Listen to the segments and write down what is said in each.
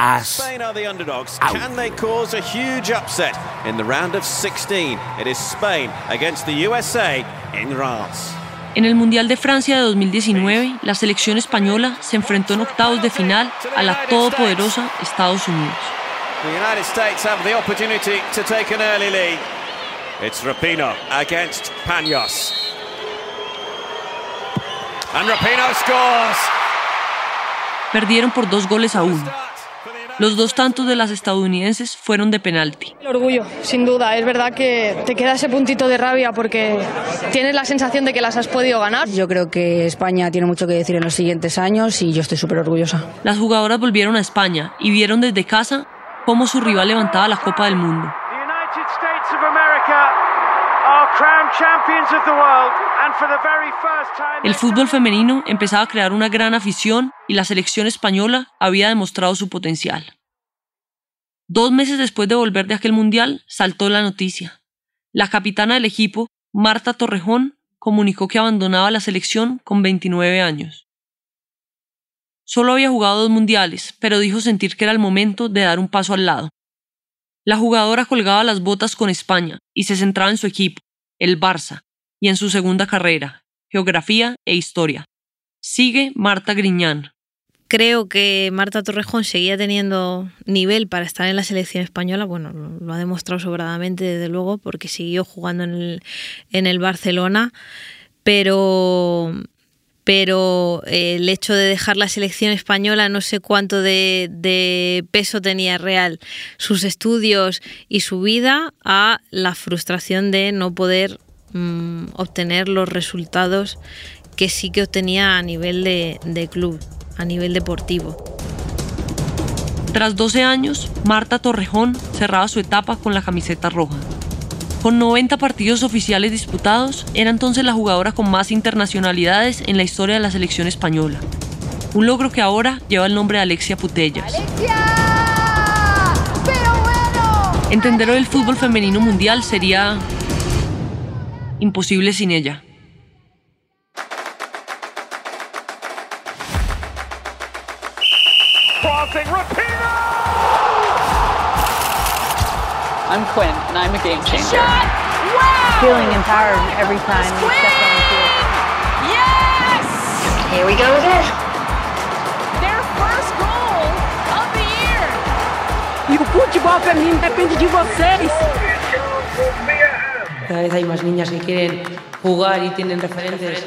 as Spain are the underdogs. out. Can they cause a huge upset in the round of 16? It is Spain against the USA in Reims. En el Mundial de Francia de 2019, la selección española se enfrentó en octavos de final a la todopoderosa Estados Unidos. The United States have the opportunity to take an early lead. It's Rapino against Panos. And Rapino scores. Perdieron por dos goles a uno. Los dos tantos de las estadounidenses fueron de penalti. El orgullo, sin duda. Es verdad que te queda ese puntito de rabia porque tienes la sensación de que las has podido ganar. Yo creo que España tiene mucho que decir en los siguientes años y yo estoy súper orgullosa. Las jugadoras volvieron a España y vieron desde casa cómo su rival levantaba la Copa del Mundo. El fútbol femenino empezaba a crear una gran afición y la selección española había demostrado su potencial. Dos meses después de volver de aquel mundial, saltó la noticia. La capitana del equipo, Marta Torrejón, comunicó que abandonaba la selección con 29 años. Solo había jugado dos mundiales, pero dijo sentir que era el momento de dar un paso al lado. La jugadora colgaba las botas con España y se centraba en su equipo, el Barça, y en su segunda carrera, geografía e historia. Sigue Marta Griñán. Creo que Marta Torrejón seguía teniendo nivel para estar en la selección española. Bueno, lo, ha demostrado sobradamente, desde luego, porque siguió jugando en el, en el Barcelona. Pero, pero el hecho de dejar la selección española, no sé cuánto de, peso tenía real sus estudios y su vida a la frustración de no poder mm, obtener los resultados que sí que obtenía a nivel de club, a nivel deportivo. Tras 12 años, Marta Torrejón cerraba su etapa con la camiseta roja. Con 90 partidos oficiales disputados, era entonces la jugadora con más internacionalidades en la historia de la selección española. Un logro que ahora lleva el nombre de Alexia Putellas. Entender el fútbol femenino mundial sería imposible sin ella. I'm Quinn, and I'm a game changer. Feeling empowered every time we step on the field. Here we go again. Their first goal of the year. Y el fútbol femenino depende de vocês. Cada vez hay más niñas que quieren jugar y tienen referentes.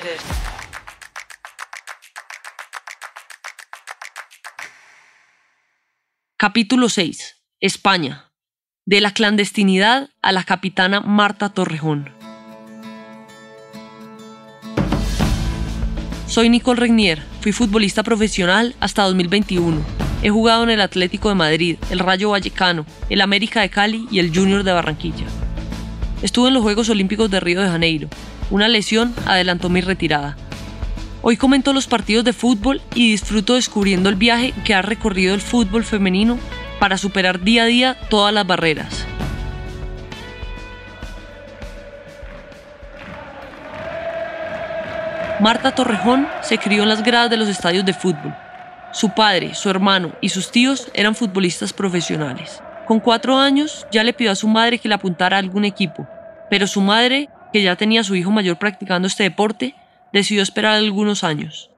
Capítulo 6. España. De la clandestinidad a la capitana Marta Torrejón. Soy Nicole Regnier, fui futbolista profesional hasta 2021. He jugado en el Atlético de Madrid, el Rayo Vallecano, el América de Cali y el Junior de Barranquilla. Estuve en los Juegos Olímpicos de Río de Janeiro. Una lesión adelantó mi retirada. Hoy comento los partidos de fútbol y disfruto descubriendo el viaje que ha recorrido el fútbol femenino para superar día a día todas las barreras. Marta Torrejón se crió en las gradas de los estadios de fútbol. Su padre, su hermano y sus tíos eran futbolistas profesionales. Con cuatro años ya le pidió a su madre que le apuntara a algún equipo, pero su madre, que ya tenía su hijo mayor practicando este deporte, decidió esperar algunos años.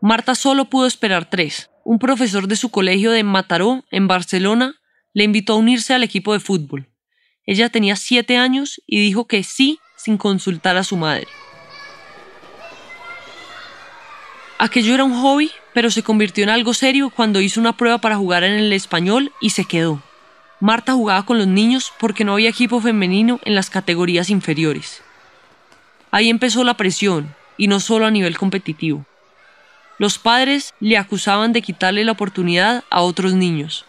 Marta solo pudo esperar tres. Un profesor de su colegio de Mataró, en Barcelona, le invitó a unirse al equipo de fútbol. Ella tenía siete años y dijo que sí sin consultar a su madre. Aquello era un hobby, pero se convirtió en algo serio cuando hizo una prueba para jugar en el español y se quedó. Marta jugaba con los niños porque no había equipo femenino en las categorías inferiores. Ahí empezó la presión, y no solo a nivel competitivo. Los padres le acusaban de quitarle la oportunidad a otros niños.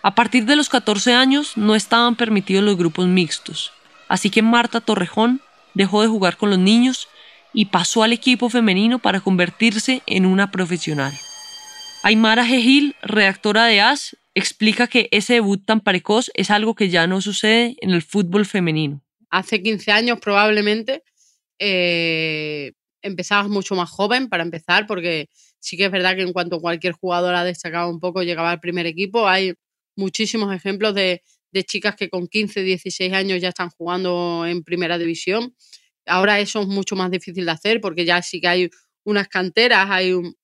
A partir de los 14 años no estaban permitidos los grupos mixtos, así que Marta Torrejón dejó de jugar con los niños y pasó al equipo femenino para convertirse en una profesional. Aymara Gejil, redactora de AS, explica que ese debut tan precoz es algo que ya no sucede en el fútbol femenino. Hace 15 años probablemente eh, empezabas mucho más joven para empezar, porque sí que es verdad que en cuanto cualquier jugadora destacaba un poco, llegaba al primer equipo. Hay muchísimos ejemplos de, de chicas que con 15, 16 años ya están jugando en primera división. Ahora eso es mucho más difícil de hacer porque ya sí que hay unas canteras, hay un,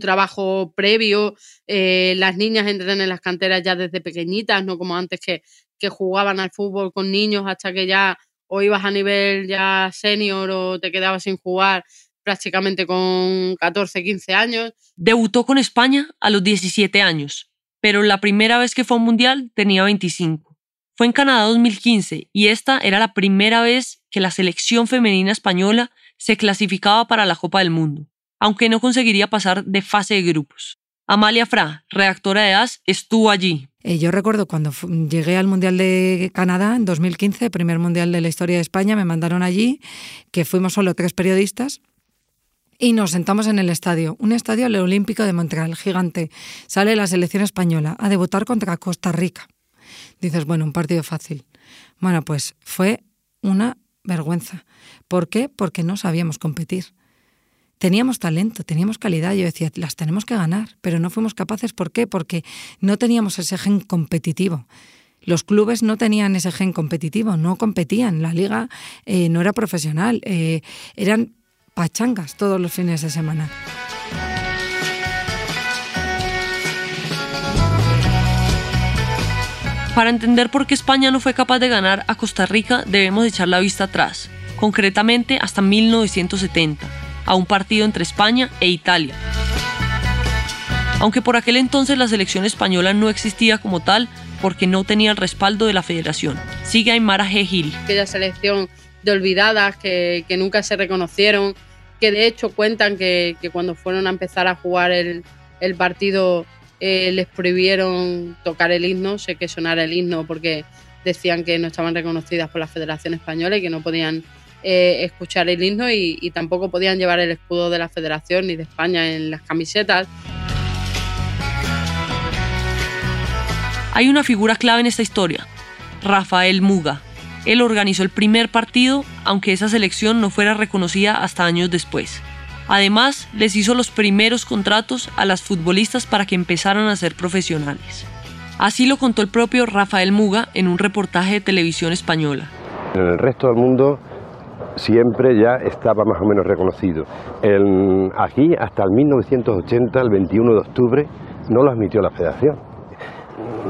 trabajo previo, eh, las niñas entran en las canteras ya desde pequeñitas, no como antes que, que jugaban al fútbol con niños hasta que ya o ibas a nivel ya senior o te quedabas sin jugar prácticamente con 14, 15 años. Debutó con España a los 17 años, pero la primera vez que fue a un mundial tenía 25. Fue en Canadá 2015 y esta era la primera vez que la selección femenina española se clasificaba para la Copa del Mundo, aunque no conseguiría pasar de fase de grupos. Amalia Fra, redactora de AS, estuvo allí. Eh, yo recuerdo cuando llegué al Mundial de Canadá en 2015, primer Mundial de la historia de España, me mandaron allí, que fuimos solo tres periodistas, y nos sentamos en el estadio, un estadio Olímpico de Montreal, gigante. Sale la selección española a debutar contra Costa Rica. Dices, bueno, un partido fácil. Bueno, pues fue una vergüenza. ¿Por qué? Porque no sabíamos competir. Teníamos talento, teníamos calidad. Yo decía, las tenemos que ganar, pero no fuimos capaces. ¿Por qué? Porque no teníamos ese gen competitivo. Los clubes no tenían ese gen competitivo, no competían. La liga eh, no era profesional. Eh, eran pachangas todos los fines de semana. Para entender por qué España no fue capaz de ganar a Costa Rica, debemos echar la vista atrás, concretamente hasta 1970, a un partido entre España e Italia. Aunque por aquel entonces la selección española no existía como tal porque no tenía el respaldo de la federación. Sigue Aymara G. Gil. Aquella selección de olvidadas que, nunca se reconocieron, que de hecho cuentan que, cuando fueron a empezar a jugar el, el partido eh, les prohibieron tocar el himno, sé que sonara el himno porque decían que no estaban reconocidas por la Federación Española y que no podían eh, escuchar el himno y, y tampoco podían llevar el escudo de la Federación ni de España en las camisetas. Hay una figura clave en esta historia, Rafael Muga. Él organizó el primer partido, aunque esa selección no fuera reconocida hasta años después. Además, les hizo los primeros contratos a las futbolistas para que empezaran a ser profesionales. Así lo contó el propio Rafael Muga en un reportaje de televisión española. En el resto del mundo siempre ya estaba más o menos reconocido. El, aquí, hasta el 1980, el 21 de octubre, no lo admitió la federación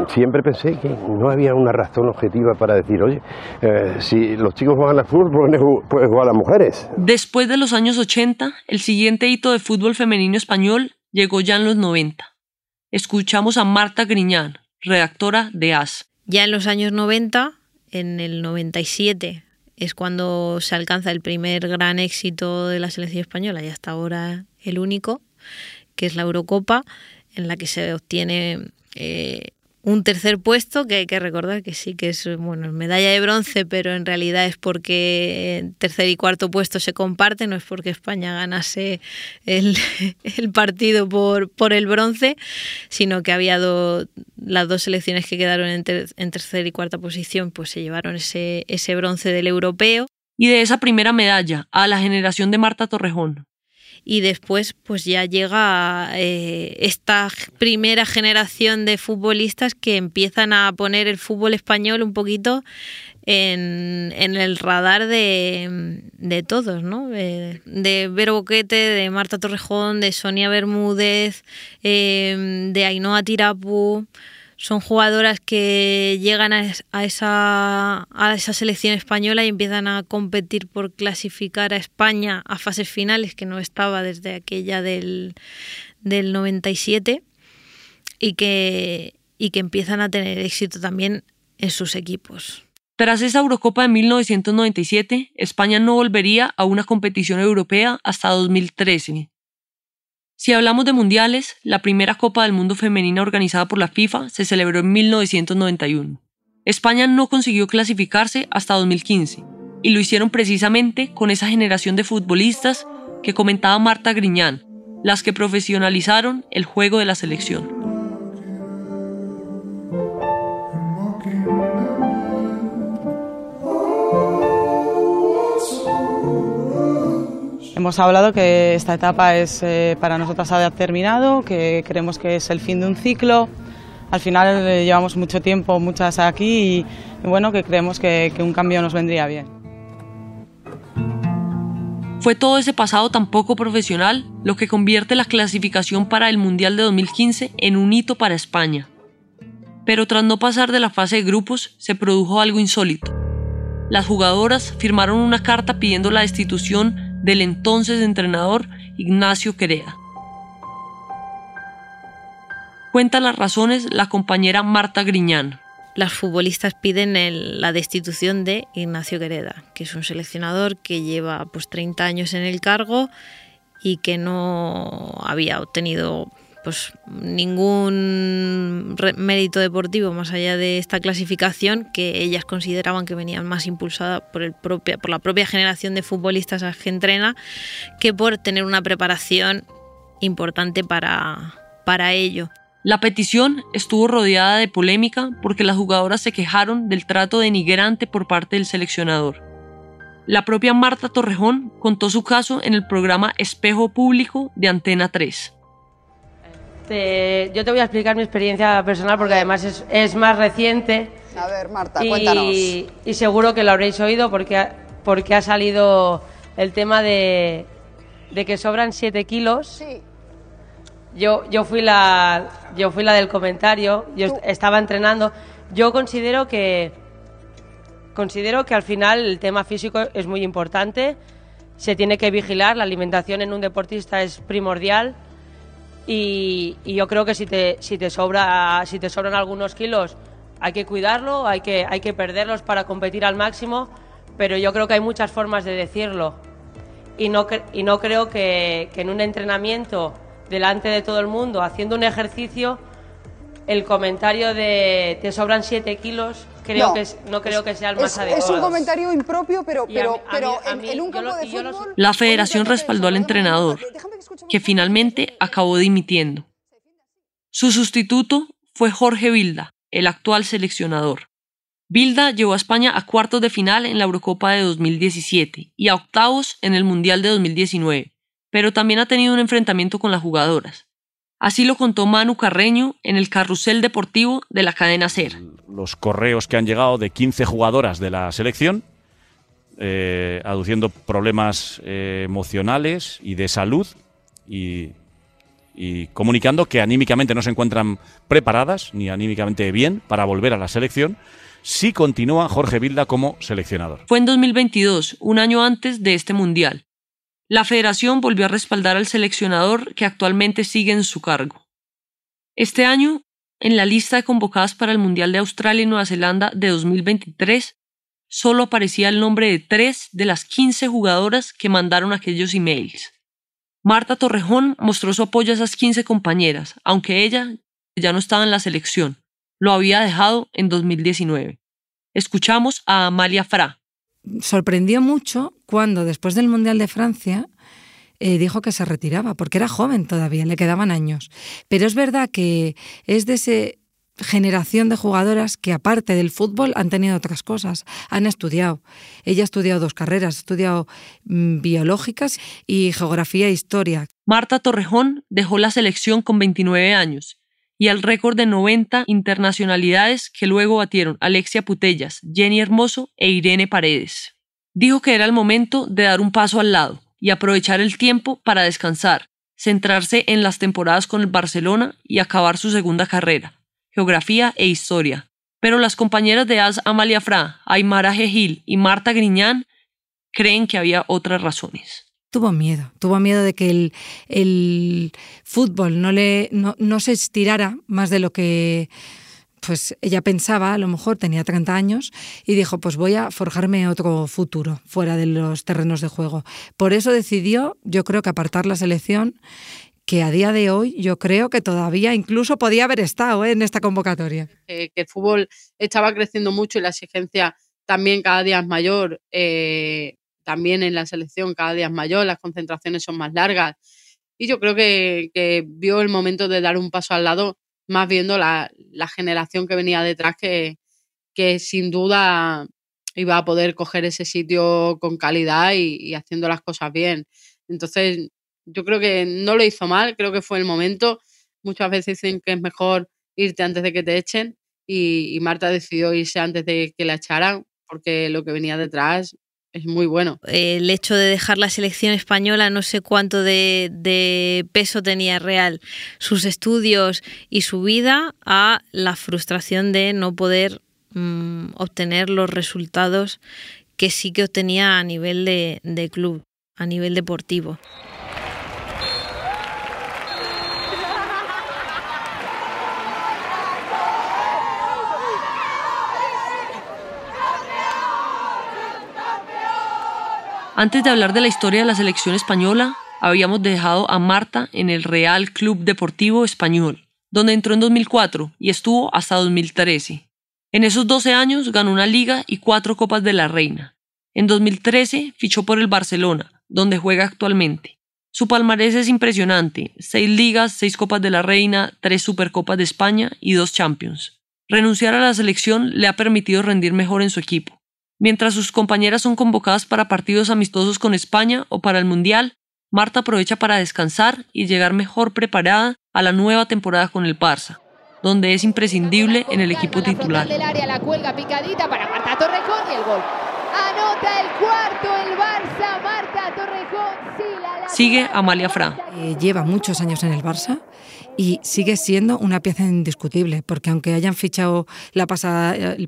siempre pensé que no había una razón objetiva para decir, oye, eh, si los chicos juegan al fútbol, pueden jugar las mujeres. Después de los años 80, el siguiente hito de fútbol femenino español llegó ya en los 90. Escuchamos a Marta Griñán, redactora de AS. Ya en los años 90, en el 97, es cuando se alcanza el primer gran éxito de la selección española y hasta ahora el único, que es la Eurocopa, en la que se obtiene eh, un tercer puesto que hay que recordar que sí que es bueno medalla de bronce pero en realidad es porque tercer y cuarto puesto se comparten no es porque España ganase el, partido por, por el bronce sino que había las dos selecciones que quedaron en, en tercera y cuarta posición pues se llevaron ese, ese bronce del europeo. Y de esa primera medalla a la generación de Marta Torrejón y después pues ya llega eh, esta primera generación de futbolistas que empiezan a poner el fútbol español un poquito en, en el radar de, de todos, ¿no? De, Vero Boquete, de Marta Torrejón, de Sonia Bermúdez, eh, de Ainhoa Tirapu son jugadoras que llegan a, esa, selección española y empiezan a competir por clasificar a España a fases finales, que no estaba desde aquella del, del 97, y que, y que empiezan a tener éxito también en sus equipos. Tras esa Eurocopa de 1997, España no volvería a una competición europea hasta 2013, si hablamos de mundiales, la primera Copa del Mundo femenina organizada por la FIFA se celebró en 1991. España no consiguió clasificarse hasta 2015, y lo hicieron precisamente con esa generación de futbolistas que comentaba Marta Griñán, las que profesionalizaron el juego de la selección. Hemos hablado que esta etapa es eh, para nosotras ha terminado, que creemos que es el fin de un ciclo. al final eh, llevamos mucho tiempo, muchas aquí y, y bueno, que creemos que, que un cambio nos vendría bien. Fue todo ese pasado tan poco profesional lo que convierte la clasificación para el Mundial de 2015 en un hito para España. Pero tras no pasar de la fase de grupos, se produjo algo insólito. Las jugadoras firmaron una carta pidiendo la destitución del entonces entrenador Ignacio Quereda. Cuenta las razones la compañera Marta Griñán. Las futbolistas piden la destitución de Ignacio Quereda, que es un seleccionador que lleva pues 30 años en el cargo y que no había obtenido pues ningún mérito deportivo más allá de esta clasificación que ellas consideraban que venían más impulsada por el propia por la propia generación de futbolistas a que entrena que por tener una preparación importante para, para ello. La petición estuvo rodeada de polémica porque las jugadoras se quejaron del trato denigrante por parte del seleccionador. La propia Marta Torrejón contó su caso en el programa Espejo Público de Antena 3. Te- yo te voy a explicar mi experiencia personal porque además es, es más reciente. A ver, Marta, y, cuéntanos. y seguro que lo habréis oído porque ha, porque ha salido el tema de, de que sobran 7 kilos. Sí. Yo, yo, fui la, yo fui la del comentario, yo est- estaba entrenando. Yo considero que, considero que al final el tema físico es muy importante, se tiene que vigilar, la alimentación en un deportista es primordial y, yo creo que si te, si te sobra, si te sobran algunos kilos hay que cuidarlo, hay que, hay que perderlos para competir al máximo, pero yo creo que hay muchas formas de decirlo. Y no, y no creo que, que en un entrenamiento delante de todo el mundo, haciendo un ejercicio, el comentario de te sobran 7 kilos, creo No, que es- no creo que sea el más es, adecuado. es un comentario impropio, pero, a pero, mí- a pero mí- a en, mí, en un campo lo- de fútbol. La federación respaldó al entrenador, que finalmente acabó dimitiendo. Su sustituto fue Jorge Vilda, el actual seleccionador. Vilda llevó a España a cuartos de final en la Eurocopa de 2017 y a octavos en el Mundial de 2019, pero también ha tenido un enfrentamiento con las jugadoras. Así lo contó Manu Carreño en el carrusel deportivo de la cadena SER. los correos que han llegado de 15 jugadoras de la selección, eh, aduciendo problemas eh, emocionales y de salud y, y comunicando que anímicamente no se encuentran preparadas ni anímicamente bien para volver a la selección si continúa Jorge Vilda como seleccionador. Fue en 2022, un año antes de este Mundial. La federación volvió a respaldar al seleccionador que actualmente sigue en su cargo. Este año, en la lista de convocadas para el Mundial de Australia y Nueva Zelanda de 2023, solo aparecía el nombre de tres de las 15 jugadoras que mandaron aquellos emails. Marta Torrejón mostró su apoyo a esas 15 compañeras, aunque ella ya no estaba en la selección. Lo había dejado en 2019. Escuchamos a Amalia Fra. Sorprendió mucho cuando después del Mundial de Francia eh, dijo que se retiraba, porque era joven todavía, le quedaban años. Pero es verdad que es de esa generación de jugadoras que aparte del fútbol han tenido otras cosas, han estudiado. Ella ha estudiado dos carreras, ha estudiado mm, biológicas y geografía e historia. Marta Torrejón dejó la selección con 29 años y al récord de 90 internacionalidades que luego batieron Alexia Putellas, Jenny Hermoso e Irene Paredes. Dijo que era el momento de dar un paso al lado y aprovechar el tiempo para descansar, centrarse en las temporadas con el Barcelona y acabar su segunda carrera, geografía e historia. Pero las compañeras de AS Amalia Fra, Aymara Gil y Marta Griñán creen que había otras razones tuvo miedo, tuvo miedo de que el, el fútbol no, le, no, no, se estirara más de lo que pues ella pensaba, a lo mejor tenía 30 años, y dijo, pues voy a forjarme otro futuro fuera de los terrenos de juego. Por eso decidió, yo creo que apartar la selección, que a día de hoy yo creo que todavía incluso podía haber estado ¿eh? en esta convocatoria. Que el fútbol estaba creciendo mucho y la exigencia también cada día es mayor. Eh, también en la selección cada día es mayor, las concentraciones son más largas. Y yo creo que, que vio el momento de dar un paso al lado, más viendo la, la generación que venía detrás, que, que, sin duda iba a poder coger ese sitio con calidad y, haciendo las cosas bien. Entonces, yo creo que no lo hizo mal, creo que fue el momento. Muchas veces dicen que es mejor irte antes de que te echen y Marta decidió irse antes de que la echaran porque lo que venía detrás es muy bueno. El hecho de dejar la selección española, no sé cuánto de, peso tenía real, sus estudios y su vida, a la frustración de no poder mmm, obtener los resultados que sí que obtenía a nivel de club, a nivel deportivo. Antes de hablar de la historia de la selección española, habíamos dejado a Marta en el Real Club Deportivo Español, donde entró en 2004 y estuvo hasta 2013. En esos 12 años ganó una liga y cuatro Copas de la Reina. En 2013 fichó por el Barcelona, donde juega actualmente. Su palmarés es impresionante, seis ligas, seis Copas de la Reina, tres Supercopas de España y dos Champions. Renunciar a la selección le ha permitido rendir mejor en su equipo. Mientras sus compañeras son convocadas para partidos amistosos con España o para el Mundial, Marta aprovecha para descansar y llegar mejor preparada a la nueva temporada con el Barça, donde es imprescindible en el equipo titular. Del área, la cuelga picadita para Marta Torrejón y el gol. Anota el cuarto el Barça, Marta Torrejón. Sigue Amalia Fra. Eh, lleva muchos años en el Barça y sigue siendo una pieza indiscutible, porque aunque hayan fichado el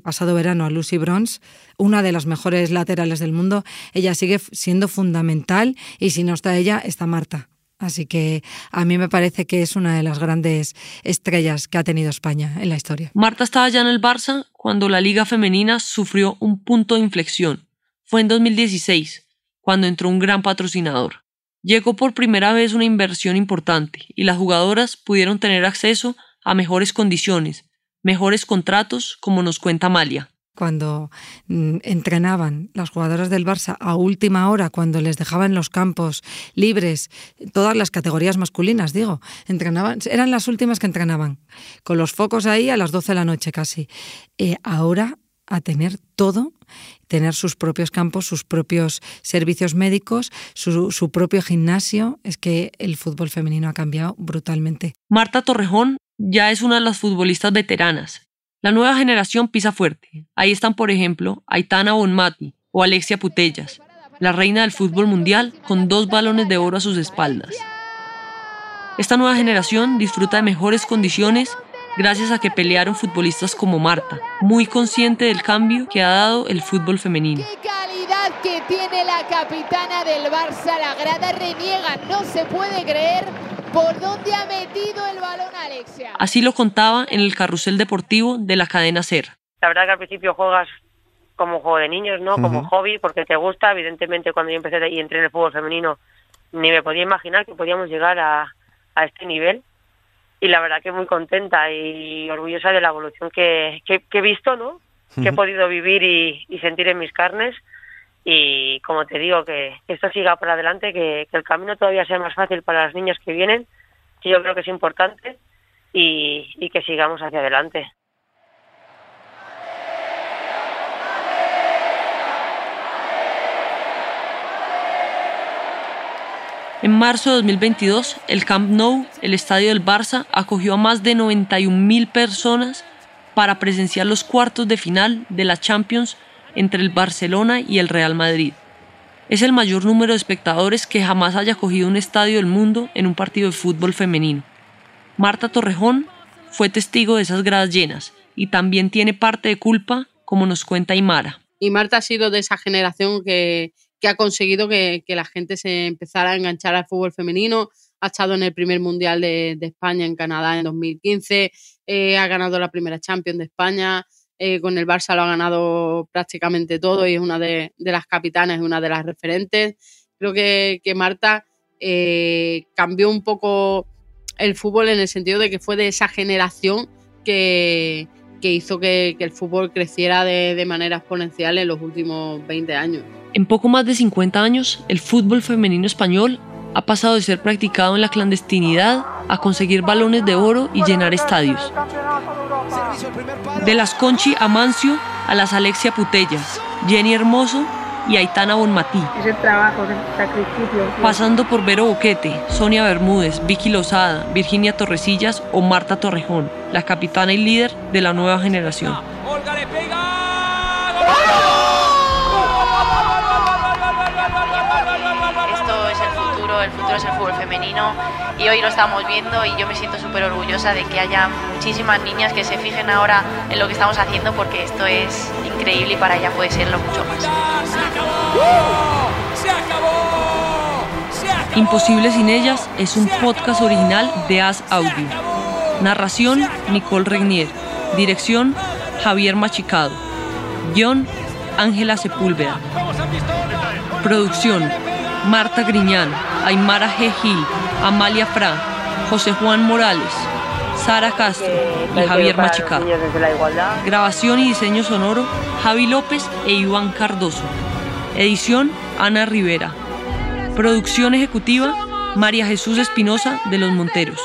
pasado verano a Lucy Bronze, una de las mejores laterales del mundo, ella sigue siendo fundamental y si no está ella, está Marta. Así que a mí me parece que es una de las grandes estrellas que ha tenido España en la historia. Marta estaba ya en el Barça cuando la liga femenina sufrió un punto de inflexión. Fue en 2016, cuando entró un gran patrocinador. Llegó por primera vez una inversión importante y las jugadoras pudieron tener acceso a mejores condiciones, mejores contratos, como nos cuenta Amalia cuando mm, entrenaban las jugadoras del Barça a última hora, cuando les dejaban los campos libres, todas las categorías masculinas, digo, entrenaban, eran las últimas que entrenaban, con los focos ahí a las 12 de la noche casi. Eh, ahora a tener todo, tener sus propios campos, sus propios servicios médicos, su, su, propio gimnasio. Es que el fútbol femenino ha cambiado brutalmente. Marta Torrejón ya es una de las futbolistas veteranas. La nueva generación pisa fuerte. Ahí están, por ejemplo, Aitana Bonmati o Alexia Putellas, la reina del fútbol mundial con dos balones de oro a sus espaldas. Esta nueva generación disfruta de mejores condiciones gracias a que pelearon futbolistas como Marta, muy consciente del cambio que ha dado el fútbol femenino. ¡Qué calidad que tiene la capitana del Barça! La grada reniega, no se puede creer por dónde ha metido el balón Alexia. Así lo contaba en el carrusel deportivo de la cadena SER. La verdad que al principio juegas como juego de niños, ¿no? Como uh -huh. hobby, porque te gusta. Evidentemente, cuando yo empecé y entré en el fútbol femenino, ni me podía imaginar que podíamos llegar a, a este nivel y la verdad que muy contenta y orgullosa de la evolución que, que, que he visto, ¿no? Que he podido vivir y, y, sentir en mis carnes y como te digo, que esto siga por adelante, que, que, el camino todavía sea más fácil para las niñas que vienen, que yo creo que es importante y, y que sigamos hacia adelante. En marzo de 2022, el Camp Nou, el estadio del Barça, acogió a más de 91.000 personas para presenciar los cuartos de final de la Champions entre el Barcelona y el Real Madrid. Es el mayor número de espectadores que jamás haya acogido un estadio del mundo en un partido de fútbol femenino. Marta Torrejón fue testigo de esas gradas llenas y también tiene parte de culpa, como nos cuenta Imara. Y Marta ha sido de esa generación que, que ha conseguido que, la gente se empezara a enganchar al fútbol femenino. Ha estado en el primer Mundial de, España en Canadá en 2015, eh, ha ganado la primera Champions de España, eh, con el Barça lo ha ganado prácticamente todo y es una de, las capitanas, una de las referentes. Creo que, que Marta eh, cambió un poco el fútbol en el sentido de que fue de esa generación que, hizo que, que, el fútbol creciera de, de manera exponencial en los últimos 20 años. En poco más de 50 años, el fútbol femenino español ha pasado de ser practicado en la clandestinidad a conseguir balones de oro y llenar estadios. De las Conchi Amancio a las Alexia Putellas, Jenny Hermoso y Aitana Bonmatí. Trabajo, sacrificio. Pasando por Vero Boquete, Sonia Bermúdez, Vicky Lozada, Virginia Torrecillas o Marta Torrejón, la capitana y líder de la nueva generación. Futuro, el futuro es el fútbol femenino y hoy lo estamos viendo y yo me siento súper orgullosa de que haya muchísimas niñas que se fijen ahora en lo que estamos haciendo porque esto es increíble y para ellas puede serlo mucho más. Imposible sin ellas es un podcast original de As Audio. Narración Nicole Regnier. Dirección Javier Machicado. Guión Ángela Sepúlveda. Producción Marta Griñán, Aymara G. Gil, Amalia Fra, José Juan Morales, Sara Castro y Javier Machicado. Grabación y diseño sonoro Javi López e Iván Cardoso. Edición Ana Rivera. Producción ejecutiva María Jesús Espinosa de los Monteros.